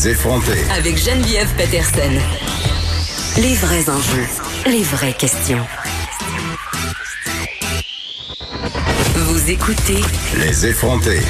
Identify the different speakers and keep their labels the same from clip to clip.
Speaker 1: Les, effronter.
Speaker 2: Avec Geneviève Peterson. Les vrais enjeux, les vraies questions. Vous écoutez
Speaker 1: Les effronter.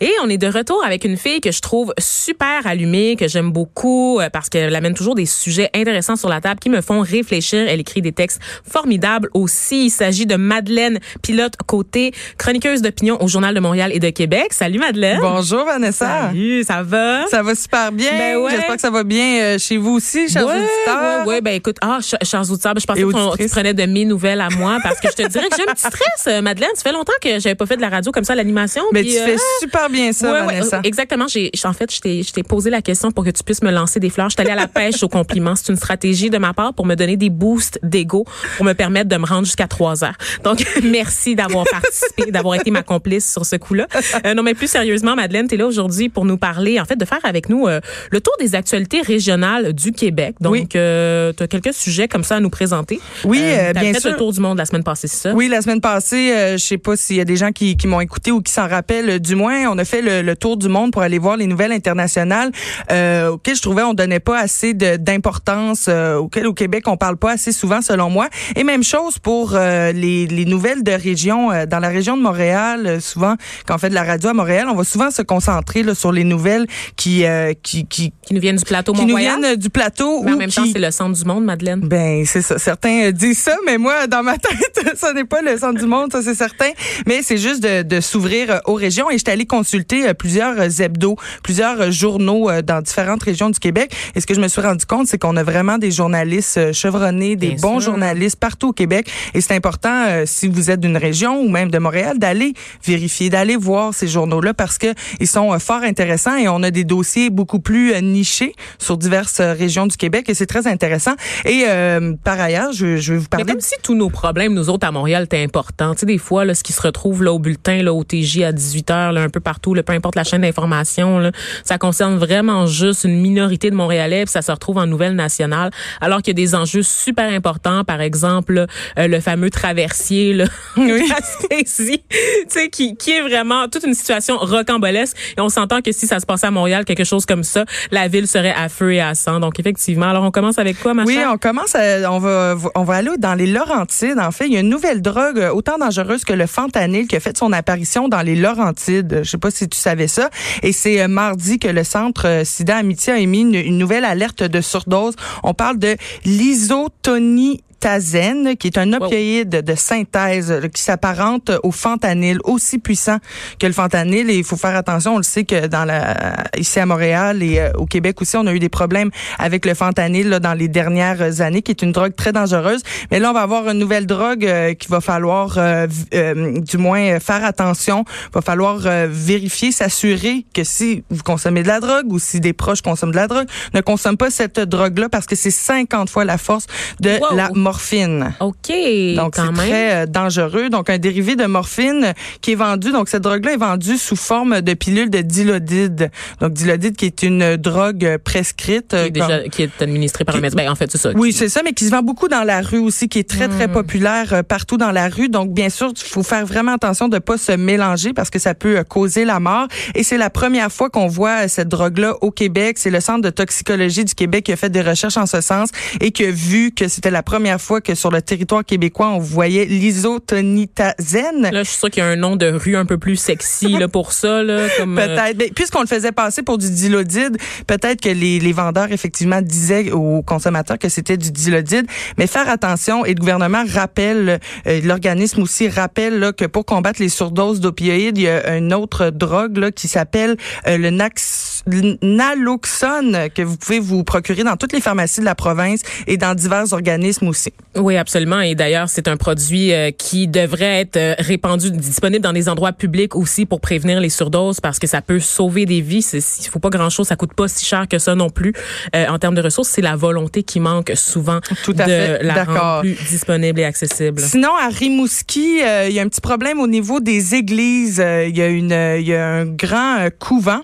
Speaker 3: Et on est de retour avec une fille que je trouve super allumée, que j'aime beaucoup euh, parce qu'elle amène toujours des sujets intéressants sur la table qui me font réfléchir. Elle écrit des textes formidables aussi. Il s'agit de Madeleine Pilote Côté, chroniqueuse d'opinion au Journal de Montréal et de Québec. Salut Madeleine.
Speaker 4: Bonjour Vanessa.
Speaker 3: Salut, ça va?
Speaker 4: Ça va super bien.
Speaker 3: Ben ouais.
Speaker 4: J'espère que ça va bien euh, chez vous aussi, chers
Speaker 3: ouais,
Speaker 4: auditeurs.
Speaker 3: Ouais, ouais, ben écoute, ah, ch- chers auditeurs, ben, je pensais que tu prenais de mes nouvelles à moi parce que je te dirais que j'ai un petit stress, euh, Madeleine. Ça fait longtemps que j'avais pas fait de la radio comme ça, l'animation.
Speaker 4: Mais
Speaker 3: puis,
Speaker 4: tu
Speaker 3: euh,
Speaker 4: fais super bien ça,
Speaker 3: Ouais,
Speaker 4: Vanessa.
Speaker 3: euh, exactement. J'ai, en fait, je t'ai, posé la question pour que tu puisses me lancer des fleurs. Je suis allée à la pêche au compliment. C'est une stratégie de ma part pour me donner des boosts d'ego, pour me permettre de me rendre jusqu'à trois heures. Donc, merci d'avoir participé, d'avoir été ma complice sur ce coup-là. Euh, non, mais plus sérieusement, Madeleine, tu es là aujourd'hui pour nous parler, en fait, de faire avec nous euh, le tour des actualités régionales du Québec. Donc,
Speaker 4: Oui.
Speaker 3: tu as quelques sujets comme ça à nous présenter.
Speaker 4: Oui, euh,
Speaker 3: t'as
Speaker 4: bien
Speaker 3: fait
Speaker 4: sûr.
Speaker 3: le tour du monde la semaine passée, c'est ça?
Speaker 4: Oui, la semaine passée, euh, je sais pas s'il y a des gens qui, qui m'ont écouté ou qui s'en rappellent. euh, Du moins, on a fait le, le tour du monde pour aller voir les nouvelles internationales euh, auxquelles je trouvais on donnait pas assez d'importance, euh, auxquelles au Québec on parle pas assez souvent selon moi. Et même chose pour euh, les, les nouvelles de région. dans la région de Montréal, souvent quand on fait de la radio à Montréal, on va souvent se concentrer là, sur les nouvelles qui qui qui,
Speaker 3: Qui nous viennent du plateau
Speaker 4: qui nous viennent du plateau
Speaker 3: Mais en même
Speaker 4: qui-
Speaker 3: temps, c'est le centre du monde, Madeleine.
Speaker 4: ben, c'est ça. Certains disent ça, mais moi, dans ma tête, ça n'est pas le centre du monde, ça c'est certain. Mais c'est juste de, de s'ouvrir aux régions. Et j'étais allée consulter euh, plusieurs euh, hebdos, plusieurs euh, journaux dans différentes régions du Québec. Et ce que je me suis rendu compte, c'est qu'on a vraiment des journalistes chevronnés, des
Speaker 3: Bien
Speaker 4: bons
Speaker 3: sûr.
Speaker 4: journalistes partout au Québec. Et c'est important, euh, si vous êtes d'une région ou même de Montréal, d'aller vérifier, d'aller voir ces journaux-là parce que ils sont euh, fort intéressants et on a des dossiers beaucoup plus euh, nichés sur diverses régions du Québec et c'est très intéressant. Et par ailleurs, je, je vais vous
Speaker 3: Mais
Speaker 4: parler
Speaker 3: comme si tous nos problèmes, nous autres à Montréal, étaient importants. Tu sais, des fois, là, ce qui se retrouve là au bulletin, là, au TJ à 18 h là, un peu partout, là, peu importe la chaîne d'information, ça concerne vraiment juste une minorité de Montréalais, puis ça se retrouve en nouvelle nationale, alors qu'il y a des enjeux super importants, par exemple, euh, le fameux traversier, là,
Speaker 4: Oui.
Speaker 3: Qui, qui est vraiment toute une situation rocambolesque. Et on s'entend que si ça se passait à Montréal, quelque chose comme ça, la ville serait à feu et à sang. Donc, effectivement. Alors, on commence avec quoi, ma
Speaker 4: Oui,
Speaker 3: chère?
Speaker 4: on commence, à- on va, on va aller dans les Laurentides. En fait, il y a une nouvelle drogue euh, autant dangereuse que le fentanyl qui a fait son apparition dans les Laurentides. Je sais pas si tu savais ça. Et c'est euh, mardi que le centre euh, SIDA Amitié a émis une, une nouvelle alerte de surdose. On parle de l'isotonie Tazen, qui est un opioïde de synthèse qui s'apparente au fentanyl, aussi puissant que le fentanyl. Et il faut faire attention, on le sait que dans la, ici à Montréal et euh, au Québec aussi, on a eu des problèmes avec le fentanyl là, dans les dernières années, qui est une drogue très dangereuse. Mais là, on va avoir une nouvelle drogue euh, qu'il va falloir, euh, euh, du moins, euh, faire attention. Il va falloir euh, vérifier, s'assurer que si vous consommez de la drogue ou si des proches consomment de la drogue, ne consomment pas cette drogue-là parce que c'est 50 fois la force de
Speaker 3: Wow.
Speaker 4: la morphine.
Speaker 3: OK.
Speaker 4: Donc, c'est très euh, dangereux. Donc, un dérivé de morphine euh, qui est vendu. Donc, cette drogue-là est vendue sous forme de pilule de dilodide. Donc, dilodide qui est une drogue euh, prescrite.
Speaker 3: qui
Speaker 4: euh,
Speaker 3: est, déjà, qui est administré par un
Speaker 4: qui-
Speaker 3: médecin. Ben, en fait, c'est ça.
Speaker 4: oui, c'est ça, mais qui se vend beaucoup dans la rue aussi, qui est très,
Speaker 3: Hmm.
Speaker 4: très populaire euh, partout dans la rue. Donc, bien sûr, il faut faire vraiment attention de pas se mélanger parce que ça peut euh, causer la mort. Et c'est la première fois qu'on voit euh, cette drogue-là au Québec. C'est le Centre de toxicologie du Québec qui a fait des recherches en ce sens et qui a vu que c'était la première fois que sur le territoire québécois, on voyait l'isotonitazène.
Speaker 3: Là, je suis sûre qu'il y a un nom de rue un peu plus sexy là, pour ça. Là, comme, euh,
Speaker 4: Peut-être. Puisqu'on le faisait passer pour du dilodide, peut-être que les, les vendeurs, effectivement, disaient aux consommateurs que c'était du dilodide. Mais faire attention, et le gouvernement rappelle, euh, l'organisme aussi rappelle là, que pour combattre les surdoses d'opioïdes, il y a une autre drogue là, qui s'appelle euh, le nax, naloxone, que vous pouvez vous procurer dans toutes les pharmacies de la province et dans divers organismes aussi.
Speaker 3: Oui, absolument. Et d'ailleurs, c'est un produit euh, qui devrait être euh, répandu, disponible dans des endroits publics aussi pour prévenir les surdoses parce que ça peut sauver des vies. Il faut pas grand-chose, ça coûte pas si cher que ça non plus. Euh, en termes de ressources, c'est la volonté qui manque souvent
Speaker 4: Tout à
Speaker 3: de
Speaker 4: fait.
Speaker 3: la rendre plus disponible et accessible.
Speaker 4: Sinon, à Rimouski, euh, il y a un petit problème au niveau des églises. Il y a une, il y a un grand couvent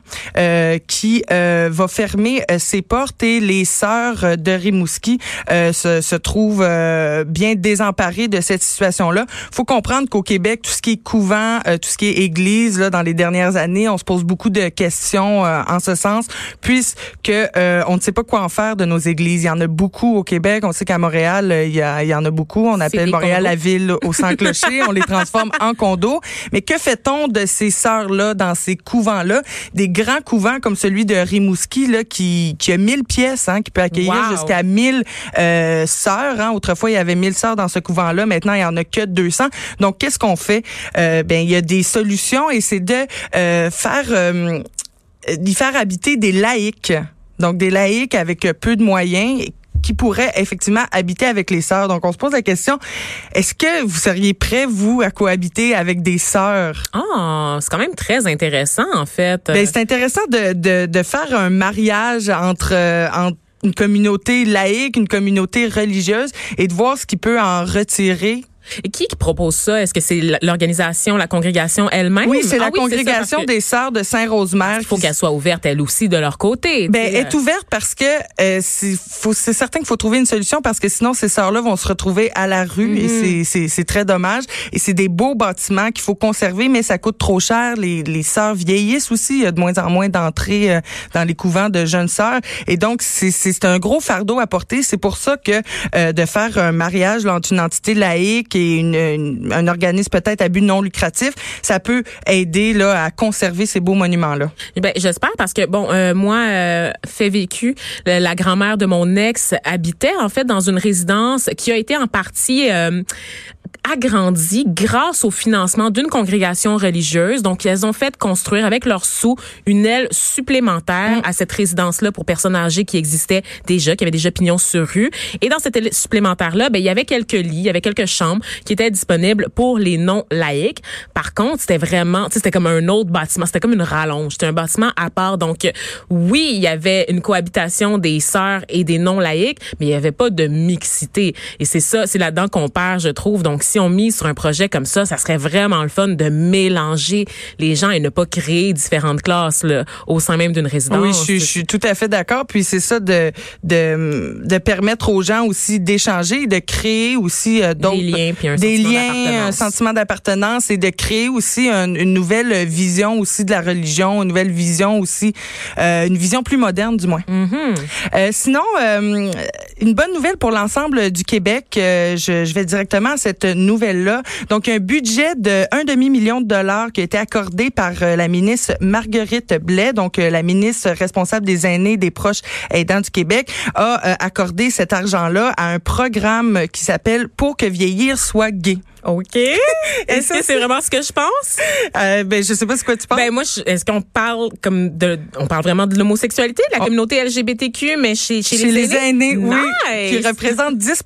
Speaker 4: qui euh, va fermer euh, ses portes et les sœurs euh, de Rimouski euh, se, se trouvent euh, bien désemparées de cette situation-là. Faut comprendre qu'au Québec, tout ce qui est couvent, euh, tout ce qui est église, là, dans les dernières années, on se pose beaucoup de questions euh, en ce sens, puisque euh, on ne sait pas quoi en faire de nos églises. Il y en a beaucoup au Québec. On sait qu'à Montréal, il y, a, il y en a beaucoup. On appelle Montréal
Speaker 3: condos.
Speaker 4: la ville au sans clocher. on les transforme en condos. Mais que fait-on de ces sœurs-là dans ces couvents-là? Des grands couvents comme celui de Rimouski, là, qui, qui a 1000 pièces, hein, qui peut accueillir
Speaker 3: Wow.
Speaker 4: jusqu'à 1000 euh, sœurs. Hein. Autrefois, il y avait 1000 sœurs dans ce couvent-là. Maintenant, il y en a que 200. Donc, qu'est-ce qu'on fait? Euh, ben, il y a des solutions et c'est de euh, faire... euh, d'y faire habiter des laïcs. Donc, des laïcs avec peu de moyens qui pourraient effectivement habiter avec les sœurs. Donc, on se pose la question, est-ce que vous seriez prêt, vous, à cohabiter avec des sœurs?
Speaker 3: Ah, c'est quand même très intéressant en fait.
Speaker 4: Ben, c'est intéressant de, de, de faire un mariage entre, euh, entre une communauté laïque, une communauté religieuse et de voir ce qui peut en retirer.
Speaker 3: Et qui qui propose ça? Est-ce que c'est l'organisation, la congrégation elle-même?
Speaker 4: Oui, c'est
Speaker 3: Ah
Speaker 4: la
Speaker 3: parce
Speaker 4: congrégation
Speaker 3: que
Speaker 4: des sœurs de Saint-Rosemère.
Speaker 3: Il faut qu'elle soit ouverte elle aussi de leur côté.
Speaker 4: Ben, elle est ouverte parce que euh, c'est certain qu'il faut trouver une solution parce que sinon ces sœurs-là vont se retrouver à la rue et c'est- c'est c'est très dommage. Et c'est des beaux bâtiments qu'il faut conserver, mais ça coûte trop cher. Les, les sœurs vieillissent aussi. Il y a de moins en moins d'entrées euh, dans les couvents de jeunes sœurs. Et donc, c'est- c'est c'est un gros fardeau à porter. C'est pour ça que euh, de faire un mariage là, entre une entité laïque une, une- un organisme peut-être à but non lucratif, ça peut aider là, à conserver ces beaux monuments-là.
Speaker 3: Ben, j'espère parce que bon, euh, moi, euh, fait vécu, la grand-mère de mon ex habitait en fait dans une résidence qui a été en partie euh, agrandie grâce au financement d'une congrégation religieuse. Donc, elles ont fait construire avec leurs sous une aile supplémentaire à cette résidence-là pour personnes âgées qui existait déjà, qui avait déjà pignon sur rue. Et dans cette aile supplémentaire-là, ben, il y avait quelques lits, il y avait quelques chambres qui étaient disponibles pour les non-laïcs. Par contre, c'était vraiment, tu sais, c'était comme un autre bâtiment, c'était comme une rallonge, c'était un bâtiment à part. Donc, oui, il y avait une cohabitation des sœurs et des non-laïcs, mais il n'y avait pas de mixité. Et c'est ça, c'est là-dedans qu'on perd, je trouve. Donc, si on mise sur un projet comme ça, ça serait vraiment le fun de mélanger les gens et ne pas créer différentes classes là, au sein même d'une résidence.
Speaker 4: Oui, je suis, je suis tout à fait d'accord. Puis c'est ça de, de, de permettre aux gens aussi d'échanger, de créer aussi euh, d'autres
Speaker 3: Des liens, puis un
Speaker 4: des
Speaker 3: sentiment
Speaker 4: liens, un sentiment d'appartenance et de créer aussi un- une nouvelle vision aussi de la religion, une nouvelle vision aussi, euh, une vision plus moderne du moins.
Speaker 3: Mhm.
Speaker 4: Euh, sinon, euh, une bonne nouvelle pour l'ensemble du Québec. euh, je, je vais directement à cette nouvelle-là. Donc, un budget de un demi-million de dollars qui a été accordé par euh, la ministre Marguerite Blais, donc euh, la ministre responsable des aînés, des proches aidants du Québec, a euh, accordé cet argent-là à un programme qui s'appelle Pour que vieillir soit gay.
Speaker 3: OK. Est-ce que c'est vraiment ce que je pense?
Speaker 4: Euh, ben, je sais pas ce que tu penses.
Speaker 3: Ben moi, est-ce qu'on parle comme de, on parle vraiment de l'homosexualité, de la
Speaker 4: Oh.
Speaker 3: communauté LGBTQ, mais chez, chez,
Speaker 4: Chez les aînés, oui,
Speaker 3: Nice.
Speaker 4: qui représente 10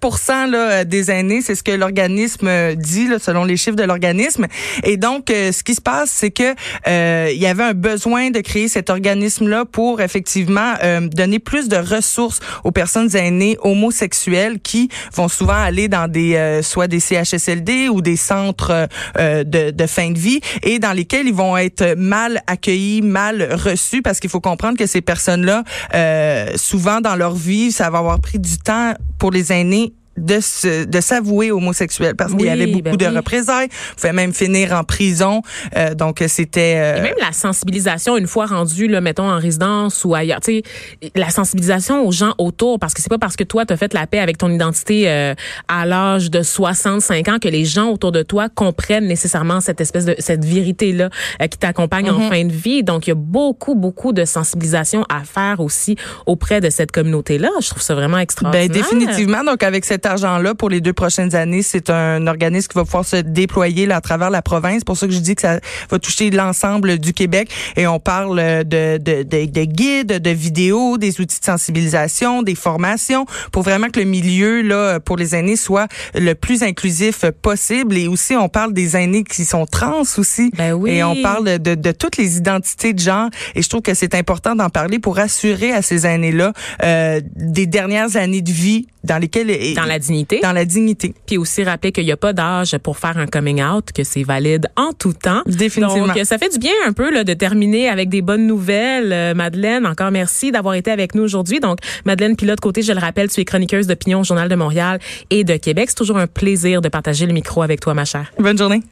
Speaker 4: là, des aînés, c'est ce que l'organisme dit là, selon les chiffres de l'organisme. Et donc, euh, ce qui se passe, c'est que euh, il y avait un besoin de créer cet organisme-là pour effectivement euh, donner plus de ressources aux personnes aînées homosexuelles qui vont souvent aller dans des euh, soit des CHSLD ou des centres euh, euh, de, fin de vie et dans lesquels ils vont être mal accueillis, mal reçus parce qu'il faut comprendre que ces personnes-là, euh, souvent dans leur vie, ça va avoir pris du temps pour les aînés de se, de s'avouer homosexuel parce qu'il y avait beaucoup
Speaker 3: ben
Speaker 4: de
Speaker 3: oui.
Speaker 4: représailles, pouvait même finir en prison, euh, donc c'était euh,
Speaker 3: Et même la sensibilisation, une fois rendu, là, mettons, en résidence ou ailleurs, tu sais, la sensibilisation aux gens autour, parce que c'est pas parce que toi, t'as fait la paix avec ton identité euh, à l'âge de 65 ans que les gens autour de toi comprennent nécessairement cette espèce de, cette vérité-là euh, qui t'accompagne en fin de vie. Donc, il y a beaucoup, beaucoup de sensibilisation à faire aussi auprès de cette communauté-là. Je trouve ça vraiment extraordinaire.
Speaker 4: Ben définitivement. Donc avec cet cet argent-là pour les deux prochaines années, c'est un organisme qui va pouvoir se déployer là, à travers la province. pour ça que je dis que ça va toucher l'ensemble du Québec. Et on parle de, de, de, de guides, de vidéos, des outils de sensibilisation, des formations, pour vraiment que le milieu là pour les aînés soit le plus inclusif possible. Et aussi, on parle des aînés qui sont trans aussi.
Speaker 3: Ben oui.
Speaker 4: Et on parle de, de toutes les identités de genre. Et je trouve que c'est important d'en parler pour assurer à ces aînés-là euh, des dernières années de vie dans lesquelles
Speaker 3: dans la dignité.
Speaker 4: Dans la dignité.
Speaker 3: Puis aussi rappeler qu'il n'y a pas d'âge pour faire un coming out que c'est valide en tout temps.
Speaker 4: Définitivement.
Speaker 3: Donc ça fait du bien un peu là, de terminer avec des bonnes nouvelles. Euh, Madeleine encore merci d'avoir été avec nous aujourd'hui. Donc Madeleine Pilote côté je le rappelle tu es chroniqueuse d'opinion au journal de Montréal et de Québec. C'est toujours un plaisir de partager le micro avec toi ma chère.
Speaker 4: Bonne journée